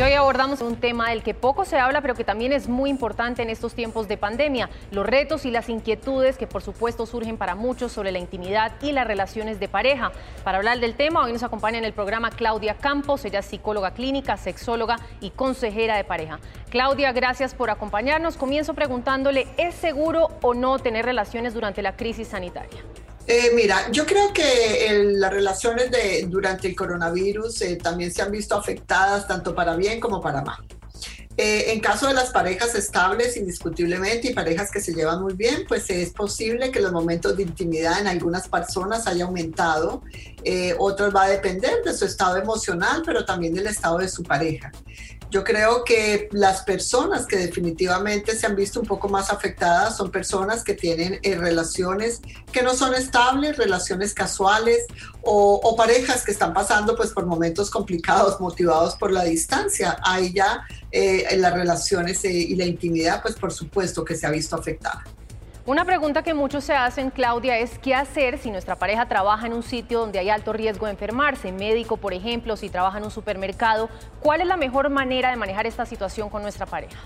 Y hoy abordamos un tema del que poco se habla, pero que también es muy importante en estos tiempos de pandemia, los retos y las inquietudes que por supuesto surgen para muchos sobre la intimidad y las relaciones de pareja. Para hablar del tema, hoy nos acompaña en el programa Claudia Campos, ella es psicóloga clínica, sexóloga y consejera de pareja. Claudia, gracias por acompañarnos. Comienzo preguntándole, ¿es seguro o no tener relaciones durante la crisis sanitaria? Eh, mira, yo creo que las relaciones de, durante el coronavirus eh, también se han visto afectadas tanto para bien como para mal. Eh, en caso de las parejas estables, indiscutiblemente, y parejas que se llevan muy bien, pues es posible que los momentos de intimidad en algunas personas haya aumentado. otros va a depender de su estado emocional, pero también del estado de su pareja. Yo creo que las personas que definitivamente se han visto un poco más afectadas son personas que tienen eh, relaciones que no son estables, relaciones casuales o, parejas que están pasando pues por momentos complicados motivados por la distancia. Ahí ya eh, las relaciones eh, y la intimidad pues por supuesto que se ha visto afectada. Una pregunta que muchos se hacen, Claudia, es qué hacer si nuestra pareja trabaja en un sitio donde hay alto riesgo de enfermarse, médico, por ejemplo, si trabaja en un supermercado. ¿Cuál es la mejor manera de manejar esta situación con nuestra pareja?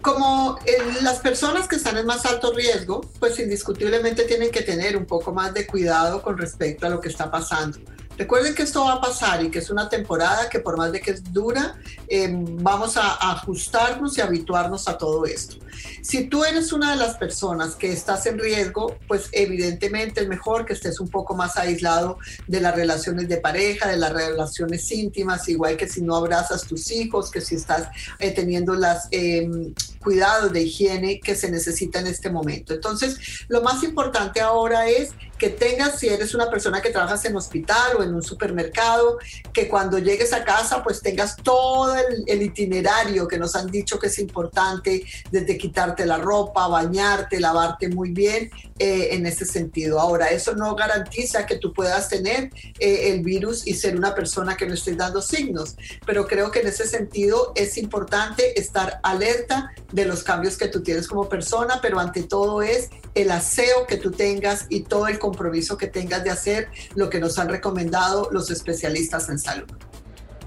Como eh, las personas que están en más alto riesgo, pues indiscutiblemente tienen que tener un poco más de cuidado con respecto a lo que está pasando. Recuerden que esto va a pasar y que es una temporada que por más de que es dura, eh, vamos a, ajustarnos y habituarnos a todo esto. Si tú eres una de las personas que estás en riesgo, pues evidentemente es mejor que estés un poco más aislado de las relaciones de pareja, de las relaciones íntimas, igual que si no abrazas tus hijos, que si estás eh, teniendo los em, cuidados de higiene que se necesita en este momento. Entonces, lo más importante ahora es que tengas, si eres una persona que trabajas en hospital o en un supermercado, que cuando llegues a casa pues tengas todo el, itinerario que nos han dicho que es importante, desde quitarte la ropa, bañarte, lavarte muy bien, eh, en ese sentido. Ahora, eso no garantiza que tú puedas tener eh, el virus y ser una persona que no esté dando signos, pero creo que en ese sentido es importante estar alerta de los cambios que tú tienes como persona, pero ante todo es el aseo que tú tengas y todo el compromiso que tengas de hacer lo que nos han recomendado los especialistas en salud.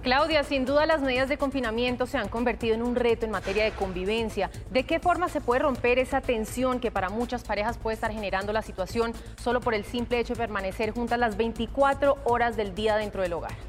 Claudia, sin duda las medidas de confinamiento se han convertido en un reto en materia de convivencia. ¿De qué forma se puede romper esa tensión que para muchas parejas puede estar generando la situación solo por el simple hecho de permanecer juntas las 24 horas del día dentro del hogar?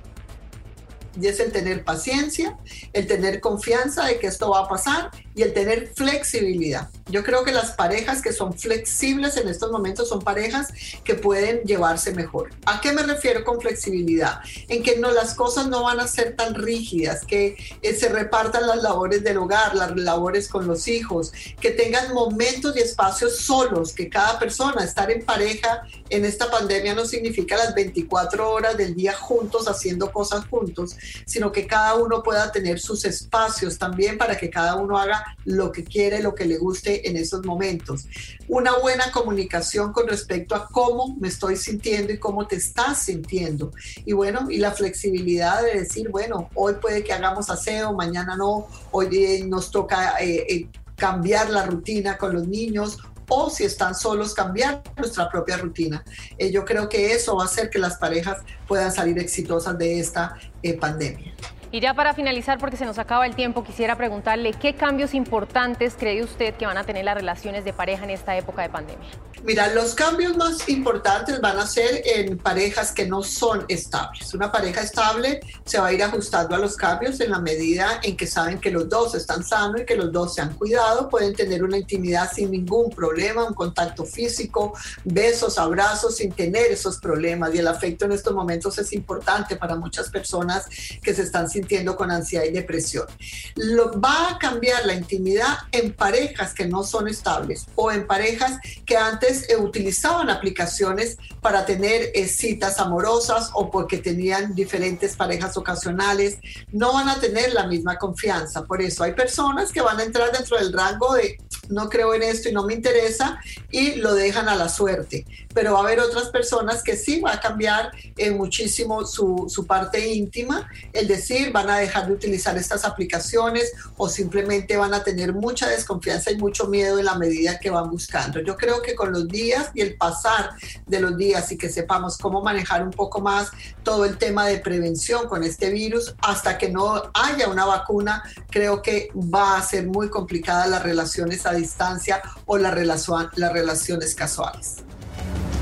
Y es el tener paciencia, el tener confianza de que esto va a pasar y el tener flexibilidad. Yo creo que las parejas que son flexibles en estos momentos son parejas que pueden llevarse mejor. ¿A qué me refiero con flexibilidad? En que no las cosas no van a ser tan rígidas, que eh, se repartan las labores del hogar, las labores con los hijos, que tengan momentos y espacios solos, que cada persona estar en pareja en esta pandemia no significa las 24 horas del día juntos haciendo cosas juntos, sino que cada uno pueda tener sus espacios también para que cada uno haga lo que quiere, lo que le guste en esos momentos. Una buena comunicación con respecto a cómo me estoy sintiendo y cómo te estás sintiendo. Y bueno, y la flexibilidad de decir, bueno, hoy puede que hagamos aseo, mañana no, hoy nos toca eh, eh, cambiar la rutina con los niños o si están solos, cambiar nuestra propia rutina. Eh, yo creo que eso va a hacer que las parejas puedan salir exitosas de esta pandemia. Y ya para finalizar, porque se nos acaba el tiempo, quisiera preguntarle qué cambios importantes cree usted que van a tener las relaciones de pareja en esta época de pandemia. Mira, los cambios más importantes van a ser en parejas que no son estables. Una pareja estable se va a ir ajustando a los cambios en la medida en que saben que los dos están sanos y que los dos se han cuidado, pueden tener una intimidad sin ningún problema, un contacto físico, besos, abrazos, sin tener esos problemas. Y el afecto en estos momentos es importante para muchas personas que se están sintiendo sintiendo con ansiedad y depresión. Lo, va a cambiar la intimidad en parejas que no son estables o en parejas que antes eh, utilizaban aplicaciones para tener eh, citas amorosas o porque tenían diferentes parejas ocasionales. No van a tener la misma confianza. Por eso hay personas que van a entrar dentro del rango de no creo en esto y no me interesa y lo dejan a la suerte. Pero va a haber otras personas que sí va a cambiar eh, muchísimo su, parte íntima, el decir, van a dejar de utilizar estas aplicaciones o simplemente van a tener mucha desconfianza y mucho miedo en la medida que van buscando. Yo creo que con los días y el pasar de los días y que sepamos cómo manejar un poco más todo el tema de prevención con este virus, hasta que no haya una vacuna, creo que va a ser muy complicada las relaciones a distancia o las relaciones casuales.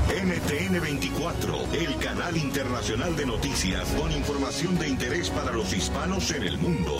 NTN 24, el canal internacional de noticias con información de interés para los hispanos en el mundo.